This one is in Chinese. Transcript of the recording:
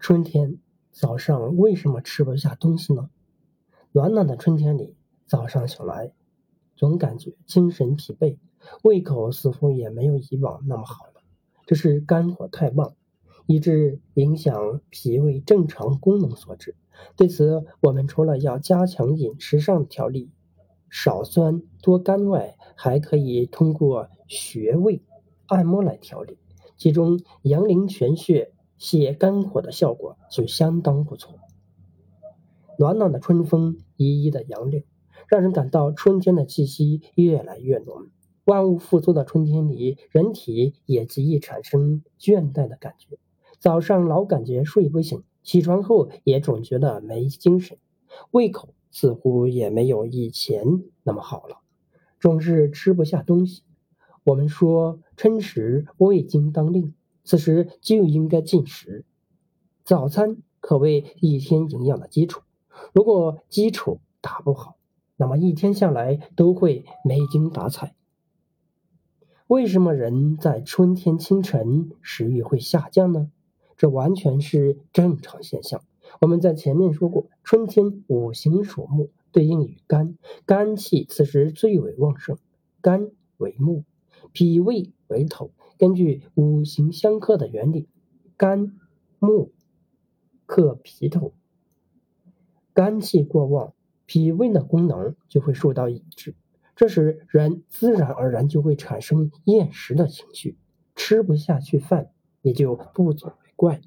春天早上为什么吃不下东西呢？暖暖的春天里，早上醒来，总感觉精神疲惫，胃口似乎也没有以往那么好了。这是肝火太旺，以致影响脾胃正常功能所致。对此，我们除了要加强饮食上的调理，少酸多甘外，还可以通过穴位按摩来调理，其中阳陵泉穴。泻肝火的效果就相当不错。暖暖的春风，依依的杨柳，让人感到春天的气息越来越浓。万物复苏的春天里，人体也极易产生倦怠的感觉。早上老感觉睡不醒，起床后也总觉得没精神，胃口似乎也没有以前那么好了，总是吃不下东西。我们说，春时胃经当令。此时就应该进食，早餐可谓一天营养的基础。如果基础打不好，那么一天下来都会没精打采。为什么人在春天清晨食欲会下降呢？这完全是正常现象。我们在前面说过，春天五行属木，对应于肝，肝气此时最为旺盛。肝为木，脾胃为头。根据五行相克的原理，肝木克脾土，肝气过旺，脾胃的功能就会受到抑制，这时人自然而然就会产生厌食的情绪，吃不下去饭也就不足为怪。